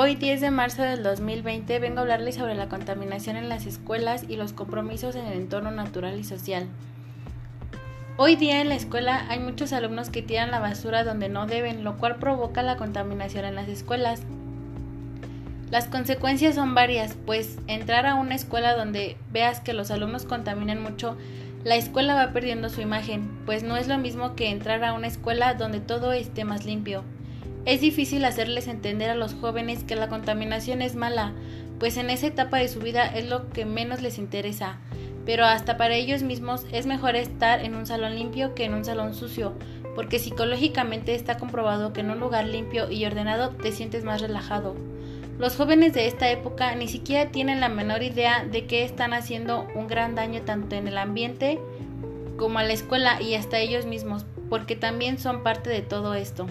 Hoy 10 de marzo del 2020 vengo a hablarles sobre la contaminación en las escuelas y los compromisos en el entorno natural y social. Hoy día en la escuela hay muchos alumnos que tiran la basura donde no deben, lo cual provoca la contaminación en las escuelas. Las consecuencias son varias, pues entrar a una escuela donde veas que los alumnos contaminan mucho, la escuela va perdiendo su imagen, pues no es lo mismo que entrar a una escuela donde todo esté más limpio. Es difícil hacerles entender a los jóvenes que la contaminación es mala, pues en esa etapa de su vida es lo que menos les interesa. Pero hasta para ellos mismos es mejor estar en un salón limpio que en un salón sucio, porque psicológicamente está comprobado que en un lugar limpio y ordenado te sientes más relajado. Los jóvenes de esta época ni siquiera tienen la menor idea de que están haciendo un gran daño tanto en el ambiente como a la escuela y hasta ellos mismos, porque también son parte de todo esto.